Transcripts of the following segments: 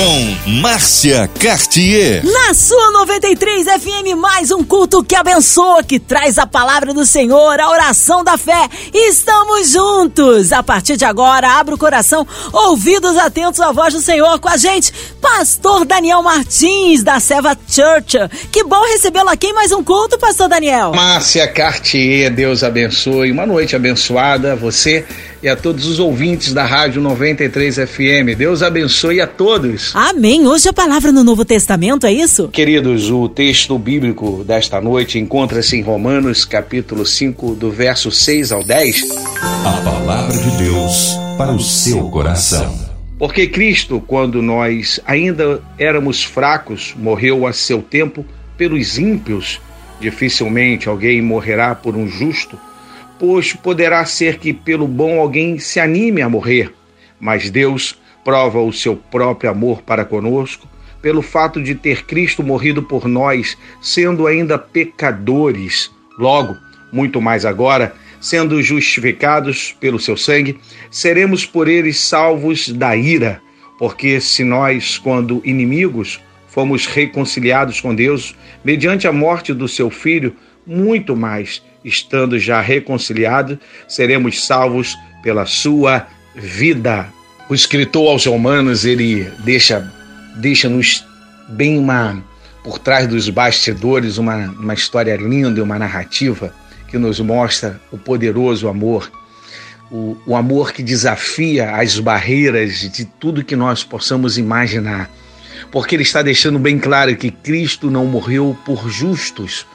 com Márcia Cartier. Na sua 93 FM, mais um culto que abençoa, que traz a palavra do Senhor, a oração da fé. Estamos juntos. A partir de agora, abra o coração, ouvidos atentos à voz do Senhor com a gente, Pastor Daniel Martins, da Seva Church. Que bom recebê-lo aqui em mais um culto, Pastor Daniel. Márcia Cartier, Deus abençoe. Uma noite abençoada a você e a todos os ouvintes da Rádio 93 FM. Deus abençoe a todos. Amém. Hoje a palavra no Novo Testamento, é isso? Queridos, o texto bíblico desta noite encontra-se em Romanos, capítulo 5, do verso 6 ao 10. A palavra de Deus para o seu coração. Porque Cristo, quando nós ainda éramos fracos, morreu a seu tempo pelos ímpios. Dificilmente alguém morrerá por um justo pois poderá ser que pelo bom alguém se anime a morrer, mas Deus prova o seu próprio amor para conosco pelo fato de ter Cristo morrido por nós, sendo ainda pecadores. Logo, muito mais agora, sendo justificados pelo seu sangue, seremos por ele salvos da ira, porque se nós, quando inimigos, fomos reconciliados com Deus mediante a morte do seu filho, muito mais estando já reconciliados, seremos salvos pela sua vida. O escritor aos Romanos, ele deixa deixa-nos bem uma por trás dos bastidores uma, uma história linda, uma narrativa que nos mostra o poderoso amor, o, o amor que desafia as barreiras de tudo que nós possamos imaginar. Porque ele está deixando bem claro que Cristo não morreu por justos,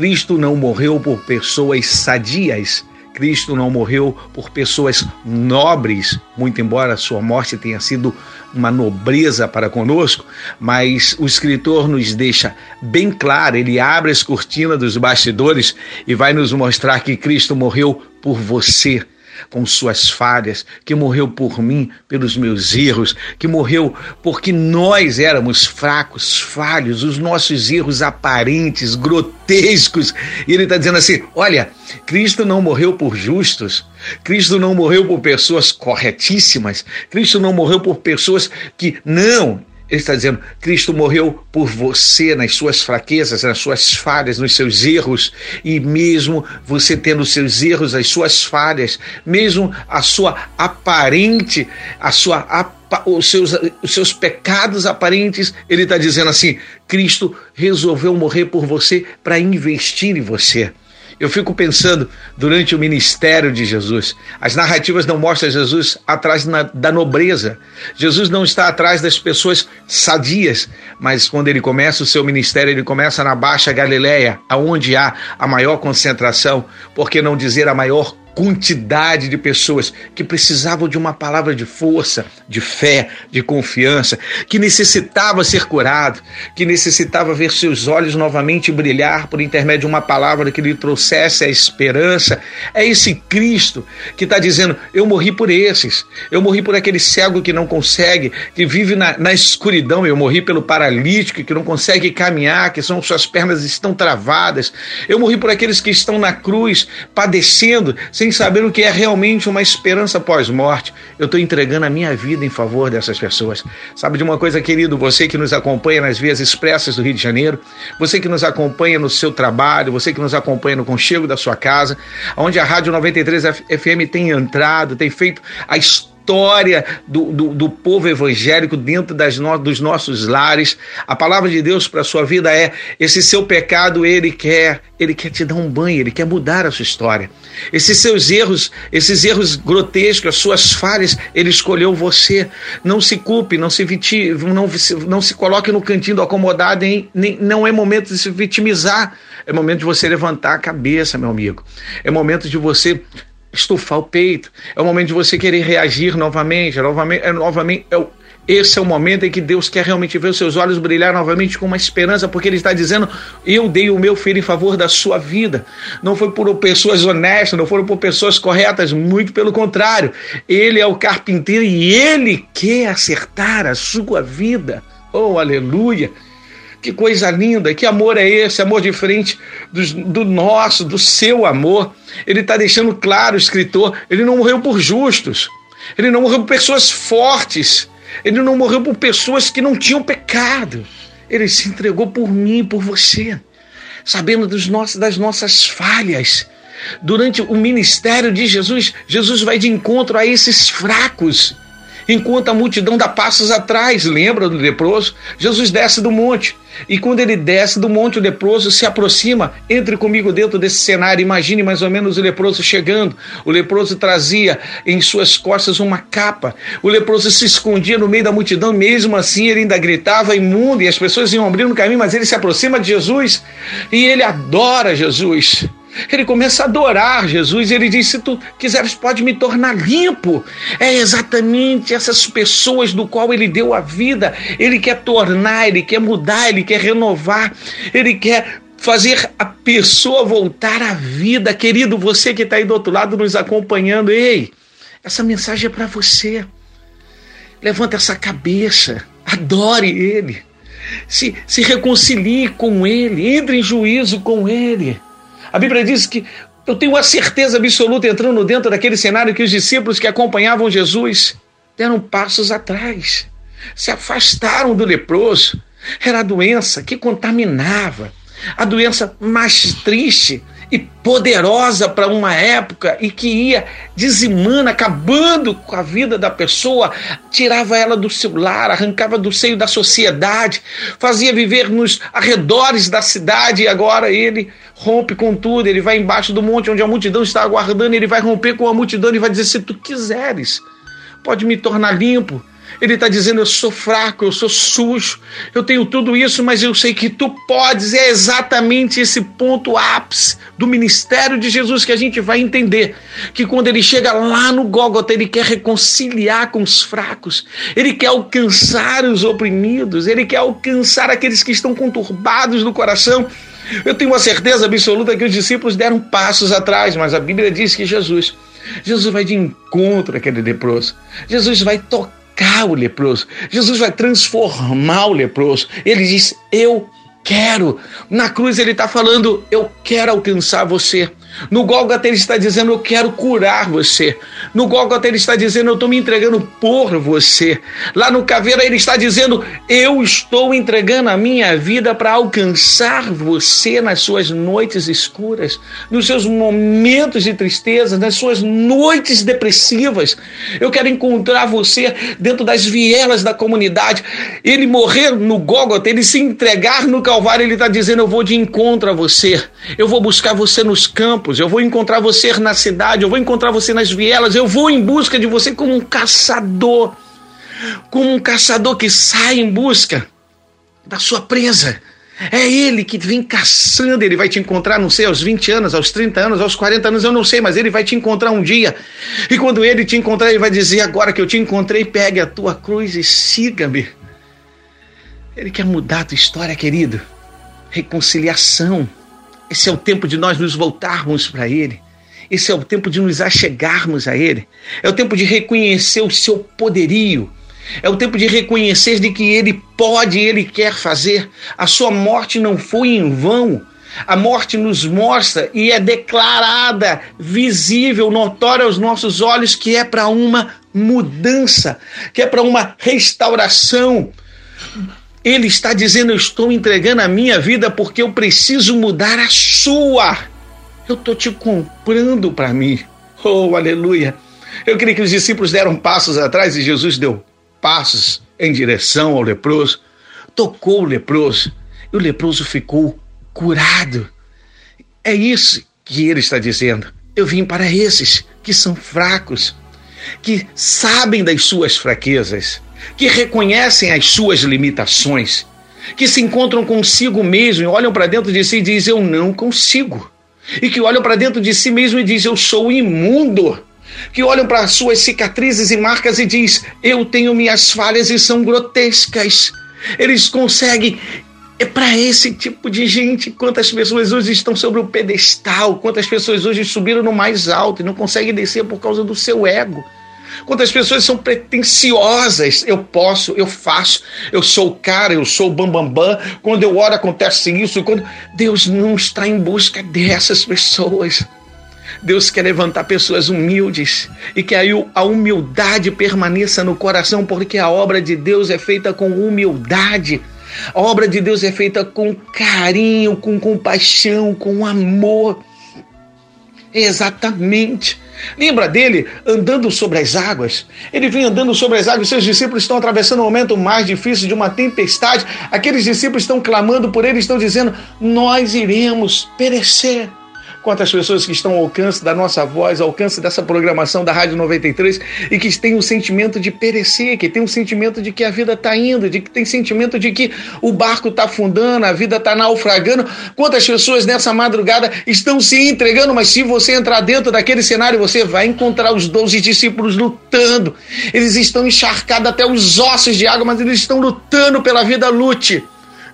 Cristo não morreu por pessoas sadias. Cristo não morreu por pessoas nobres, muito embora sua morte tenha sido uma nobreza para conosco, mas o escritor nos deixa bem claro, ele abre as cortinas dos bastidores e vai nos mostrar que Cristo morreu por você com suas falhas, que morreu por mim, pelos meus erros, que morreu porque nós éramos fracos, falhos, os nossos erros aparentes, grotescos. E ele está dizendo assim: olha, Cristo não morreu por justos, Cristo não morreu por pessoas corretíssimas, Cristo não morreu por pessoas que não, ele está dizendo: Cristo morreu por você nas suas fraquezas, nas suas falhas, nos seus erros, e mesmo você tendo os seus erros, as suas falhas, mesmo a sua aparente, a sua os seus, os seus pecados aparentes, ele está dizendo assim: Cristo resolveu morrer por você para investir em você. Eu fico pensando durante o ministério de Jesus. As narrativas não mostram Jesus atrás da nobreza. Jesus não está atrás das pessoas sadias, mas quando ele começa o seu ministério, ele começa na Baixa Galileia, aonde há a maior concentração, por que não dizer a maior quantidade de pessoas que precisavam de uma palavra de força, de fé, de confiança, que necessitava ser curado, que necessitava ver seus olhos novamente brilhar por intermédio de uma palavra que lhe trouxesse a esperança. É esse Cristo que está dizendo: Eu morri por esses, eu morri por aquele cego que não consegue, que vive na, na escuridão, eu morri pelo paralítico que não consegue caminhar, que são suas pernas estão travadas, eu morri por aqueles que estão na cruz padecendo sem saber o que é realmente uma esperança pós-morte. Eu estou entregando a minha vida em favor dessas pessoas. Sabe de uma coisa, querido? Você que nos acompanha nas vias expressas do Rio de Janeiro, você que nos acompanha no seu trabalho, você que nos acompanha no conchego da sua casa, onde a Rádio 93 FM tem entrado, tem feito a história história do, do, do povo evangélico dentro das no, dos nossos lares. A palavra de Deus para a sua vida é: esse seu pecado, ele quer, ele quer te dar um banho, ele quer mudar a sua história. Esses seus erros, esses erros grotescos, as suas falhas, ele escolheu você. Não se culpe, não se vitime, não, não se coloque no cantinho do acomodado, hein? Nem, não é momento de se vitimizar. É momento de você levantar a cabeça, meu amigo. É momento de você estufar o peito. É o momento de você querer reagir novamente, novamente, é, novamente é o, esse é o momento em que Deus quer realmente ver os seus olhos brilhar novamente com uma esperança, porque Ele está dizendo: Eu dei o meu filho em favor da sua vida. Não foi por pessoas honestas, não foram por pessoas corretas, muito pelo contrário. Ele é o carpinteiro e Ele quer acertar a sua vida. Oh, aleluia! Que coisa linda, que amor é esse? Amor diferente do, do nosso, do seu amor. Ele está deixando claro, o escritor, ele não morreu por justos, ele não morreu por pessoas fortes, ele não morreu por pessoas que não tinham pecado. Ele se entregou por mim por você, sabendo dos nossos, das nossas falhas. Durante o ministério de Jesus, Jesus vai de encontro a esses fracos enquanto a multidão dá passos atrás. Lembra do leproso? Jesus desce do monte. E quando ele desce do monte, o leproso se aproxima. Entre comigo dentro desse cenário. Imagine mais ou menos o leproso chegando. O leproso trazia em suas costas uma capa. O leproso se escondia no meio da multidão. Mesmo assim, ele ainda gritava imundo. E as pessoas iam abrindo o caminho. Mas ele se aproxima de Jesus. E ele adora Jesus. Ele começa a adorar Jesus ele diz: Se tu quiseres, pode me tornar limpo. É exatamente essas pessoas do qual ele deu a vida. Ele quer tornar, ele quer mudar, ele quer renovar, ele quer fazer a pessoa voltar à vida. Querido, você que está aí do outro lado nos acompanhando, ei, essa mensagem é para você. Levanta essa cabeça, adore Ele, se, se reconcilie com Ele, entre em juízo com Ele. A Bíblia diz que eu tenho a certeza absoluta entrando dentro daquele cenário que os discípulos que acompanhavam Jesus deram passos atrás, se afastaram do leproso. Era a doença que contaminava, a doença mais triste e poderosa para uma época e que ia dizimando, acabando com a vida da pessoa, tirava ela do seu lar, arrancava do seio da sociedade, fazia viver nos arredores da cidade e agora ele rompe com tudo, ele vai embaixo do monte onde a multidão está aguardando, ele vai romper com a multidão e vai dizer: se tu quiseres, pode me tornar limpo, ele está dizendo: Eu sou fraco, eu sou sujo, eu tenho tudo isso, mas eu sei que tu podes. É exatamente esse ponto ápice do ministério de Jesus que a gente vai entender. Que quando ele chega lá no Gólgota, ele quer reconciliar com os fracos, ele quer alcançar os oprimidos, ele quer alcançar aqueles que estão conturbados no coração. Eu tenho uma certeza absoluta que os discípulos deram passos atrás, mas a Bíblia diz que Jesus. Jesus vai de encontro àquele leproso. Jesus vai tocar o leproso. Jesus vai transformar o leproso. Ele diz: Eu quero. Na cruz ele está falando: Eu quero alcançar você. No Gólgota ele está dizendo: Eu quero curar você. No Gólgota ele está dizendo: Eu estou me entregando por você. Lá no Caveira ele está dizendo: Eu estou entregando a minha vida para alcançar você nas suas noites escuras, nos seus momentos de tristeza, nas suas noites depressivas. Eu quero encontrar você dentro das vielas da comunidade. Ele morrer no Gólgota, ele se entregar no Calvário, ele está dizendo: Eu vou de encontro a você. Eu vou buscar você nos campos campos, eu vou encontrar você na cidade, eu vou encontrar você nas vielas, eu vou em busca de você como um caçador, como um caçador que sai em busca da sua presa. É ele que vem caçando, ele vai te encontrar, não sei, aos 20 anos, aos 30 anos, aos 40 anos, eu não sei, mas ele vai te encontrar um dia. E quando ele te encontrar, ele vai dizer: Agora que eu te encontrei, pegue a tua cruz e siga-me. Ele quer mudar a tua história, querido. Reconciliação esse é o tempo de nós nos voltarmos para Ele. Esse é o tempo de nos achegarmos a Ele. É o tempo de reconhecer o seu poderio. É o tempo de reconhecer de que Ele pode e Ele quer fazer. A sua morte não foi em vão. A morte nos mostra e é declarada, visível, notória aos nossos olhos que é para uma mudança, que é para uma restauração. Ele está dizendo: Eu estou entregando a minha vida porque eu preciso mudar a sua. Eu estou te comprando para mim. Oh, aleluia. Eu creio que os discípulos deram passos atrás e Jesus deu passos em direção ao leproso, tocou o leproso e o leproso ficou curado. É isso que ele está dizendo. Eu vim para esses que são fracos, que sabem das suas fraquezas que reconhecem as suas limitações, que se encontram consigo mesmo e olham para dentro de si e dizem: Eu não consigo. E que olham para dentro de si mesmo e dizem: Eu sou imundo. Que olham para suas cicatrizes e marcas e diz: Eu tenho minhas falhas e são grotescas. Eles conseguem é para esse tipo de gente. Quantas pessoas hoje estão sobre o pedestal, quantas pessoas hoje subiram no mais alto e não conseguem descer por causa do seu ego Quantas pessoas são pretensiosas? Eu posso, eu faço, eu sou o cara, eu sou o bambambam. Bam, bam. Quando eu oro acontece isso. Quando Deus não está em busca dessas pessoas. Deus quer levantar pessoas humildes e que a humildade permaneça no coração, porque a obra de Deus é feita com humildade. A obra de Deus é feita com carinho, com compaixão, com amor. Exatamente. Lembra dele andando sobre as águas? Ele vem andando sobre as águas, seus discípulos estão atravessando o momento mais difícil de uma tempestade. Aqueles discípulos estão clamando por ele, estão dizendo: Nós iremos perecer quantas pessoas que estão ao alcance da nossa voz, ao alcance dessa programação da Rádio 93 e que têm o sentimento de perecer, que tem o sentimento de que a vida está indo, de que tem sentimento de que o barco está afundando, a vida está naufragando. Quantas pessoas nessa madrugada estão se entregando, mas se você entrar dentro daquele cenário, você vai encontrar os 12 discípulos lutando. Eles estão encharcados até os ossos de água, mas eles estão lutando pela vida. Lute.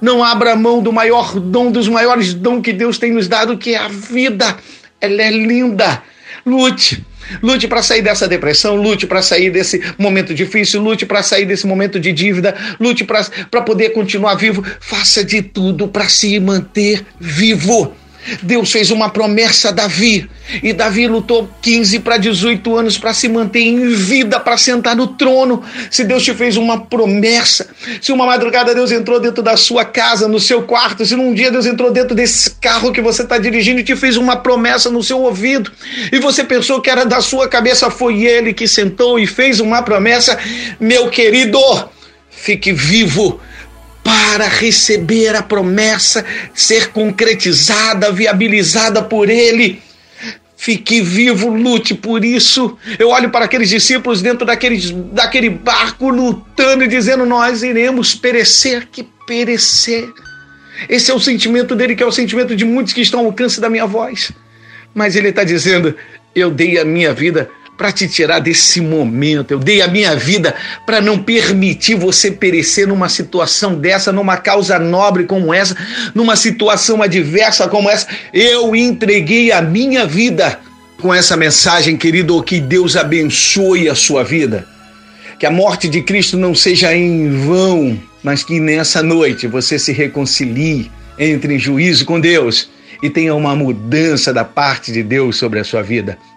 Não abra mão do maior dom, dos maiores dons que Deus tem nos dado, que é a vida. Ela é linda. Lute. Lute para sair dessa depressão, lute para sair desse momento difícil, lute para sair desse momento de dívida, lute para poder continuar vivo. Faça de tudo para se manter vivo. Deus fez uma promessa a Davi. E Davi lutou 15 para 18 anos para se manter em vida, para sentar no trono. Se Deus te fez uma promessa, se uma madrugada Deus entrou dentro da sua casa, no seu quarto, se num dia Deus entrou dentro desse carro que você está dirigindo e te fez uma promessa no seu ouvido, e você pensou que era da sua cabeça, foi Ele que sentou e fez uma promessa, meu querido, fique vivo para receber a promessa ser concretizada, viabilizada por Ele. Fique vivo, lute por isso. Eu olho para aqueles discípulos dentro daquele, daquele barco lutando e dizendo: Nós iremos perecer, que perecer. Esse é o sentimento dele, que é o sentimento de muitos que estão ao alcance da minha voz. Mas ele está dizendo: Eu dei a minha vida para te tirar desse momento. Eu dei a minha vida para não permitir você perecer numa situação dessa, numa causa nobre como essa, numa situação adversa como essa. Eu entreguei a minha vida com essa mensagem, querido. Que Deus abençoe a sua vida. Que a morte de Cristo não seja em vão, mas que nessa noite você se reconcilie, entre em juízo com Deus e tenha uma mudança da parte de Deus sobre a sua vida.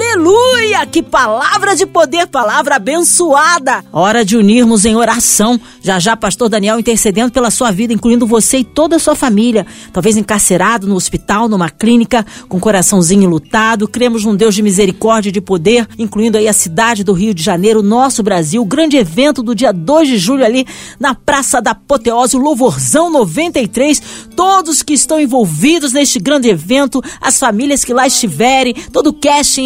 Aleluia! Que palavra de poder, palavra abençoada. Hora de unirmos em oração. Já já, pastor Daniel intercedendo pela sua vida, incluindo você e toda a sua família. Talvez encarcerado no hospital, numa clínica, com coraçãozinho lutado. Cremos num Deus de misericórdia e de poder, incluindo aí a cidade do Rio de Janeiro, nosso Brasil. Grande evento do dia 2 de julho ali na Praça da Apoteose, o Louvorzão 93. Todos que estão envolvidos neste grande evento, as famílias que lá estiverem, todo o cast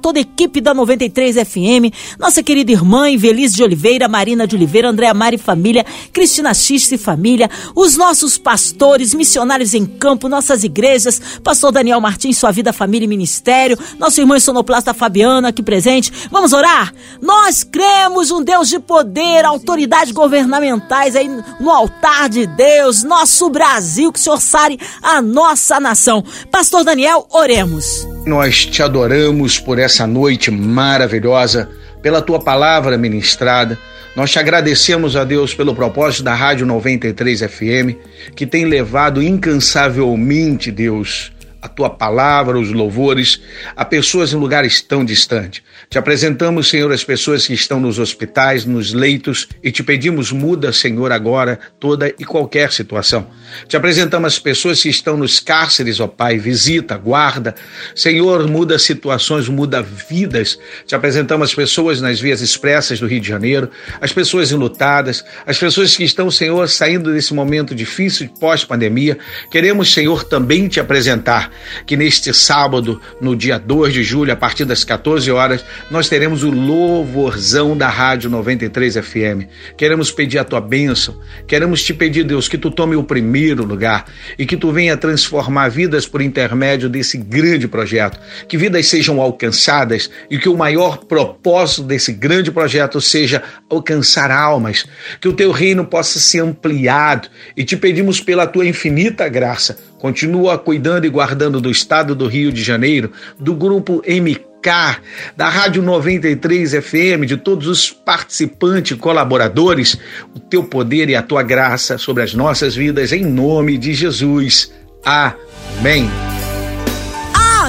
toda a equipe da 93 FM, nossa querida irmã Invelise de Oliveira, Marina de Oliveira, Andréa Mari Família, Cristina Xiste e Família, os nossos pastores, missionários em campo, nossas igrejas, pastor Daniel Martins, Sua Vida, Família e Ministério, nosso irmão sonoplasta Fabiana aqui presente. Vamos orar? Nós cremos um Deus de poder, autoridades governamentais aí no altar de Deus, nosso Brasil, que o Senhor sare a nossa nação. Pastor Daniel, oremos. Nós te adoramos por essa noite maravilhosa, pela tua palavra ministrada. Nós te agradecemos a Deus pelo propósito da Rádio 93 FM, que tem levado incansavelmente, Deus, a tua palavra, os louvores a pessoas em lugares tão distantes. Te apresentamos, Senhor, as pessoas que estão nos hospitais, nos leitos e te pedimos, muda, Senhor, agora toda e qualquer situação. Te apresentamos as pessoas que estão nos cárceres, ó Pai, visita, guarda. Senhor, muda situações, muda vidas. Te apresentamos as pessoas nas vias expressas do Rio de Janeiro, as pessoas enlutadas, as pessoas que estão, Senhor, saindo desse momento difícil pós-pandemia. Queremos, Senhor, também te apresentar que neste sábado, no dia 2 de julho, a partir das 14 horas, nós teremos o louvorzão da Rádio 93 FM. Queremos pedir a tua bênção, queremos te pedir, Deus, que tu tome o primeiro lugar e que tu venha transformar vidas por intermédio desse grande projeto. Que vidas sejam alcançadas e que o maior propósito desse grande projeto seja alcançar almas. Que o teu reino possa ser ampliado e te pedimos pela tua infinita graça Continua cuidando e guardando do estado do Rio de Janeiro, do grupo MK, da Rádio 93 FM, de todos os participantes e colaboradores, o teu poder e a tua graça sobre as nossas vidas, em nome de Jesus. Amém.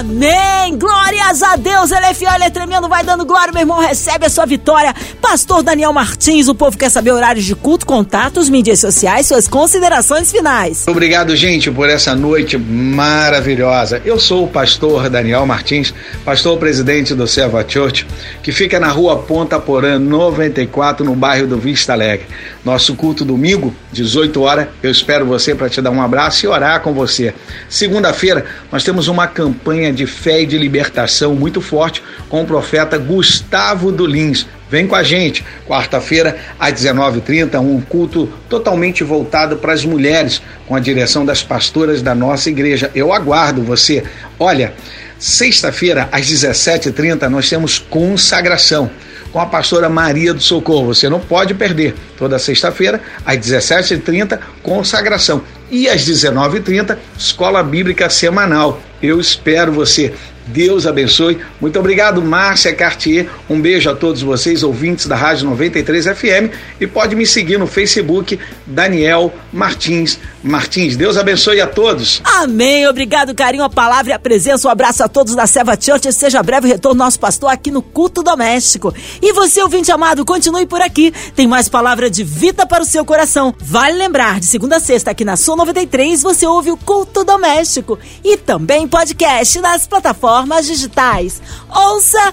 Amém! Glórias a Deus! Ele é fiel, ele é tremendo, vai dando glória, meu irmão, recebe a sua vitória. Pastor Daniel Martins, o povo quer saber horários de culto, contatos, mídias sociais, suas considerações finais. Obrigado, gente, por essa noite maravilhosa. Eu sou o pastor Daniel Martins, pastor presidente do Serva Church, que fica na rua Ponta Porã 94, no bairro do Vista Alegre. Nosso culto domingo, 18 horas, eu espero você para te dar um abraço e orar com você. Segunda-feira, nós temos uma campanha de fé e de libertação muito forte com o profeta Gustavo do Lins. Vem com a gente, quarta-feira, às 19h30, um culto totalmente voltado para as mulheres, com a direção das pastoras da nossa igreja. Eu aguardo você. Olha, sexta-feira, às 17h30, nós temos consagração com a pastora Maria do Socorro. Você não pode perder. Toda sexta-feira, às 17h30, consagração. E às 19h30, escola bíblica semanal. Eu espero você. Deus abençoe. Muito obrigado, Márcia Cartier. Um beijo a todos vocês, ouvintes da Rádio 93 FM. E pode me seguir no Facebook, Daniel Martins Martins. Deus abençoe a todos. Amém. Obrigado, carinho, a palavra e a presença. Um abraço a todos da Seva Church. Seja breve retorno nosso pastor aqui no Culto Doméstico. E você, ouvinte amado, continue por aqui. Tem mais palavra de vida para o seu coração. Vale lembrar, de segunda a sexta, aqui na Sul 93, você ouve o Culto Doméstico. E também podcast nas plataformas digitais. Ouça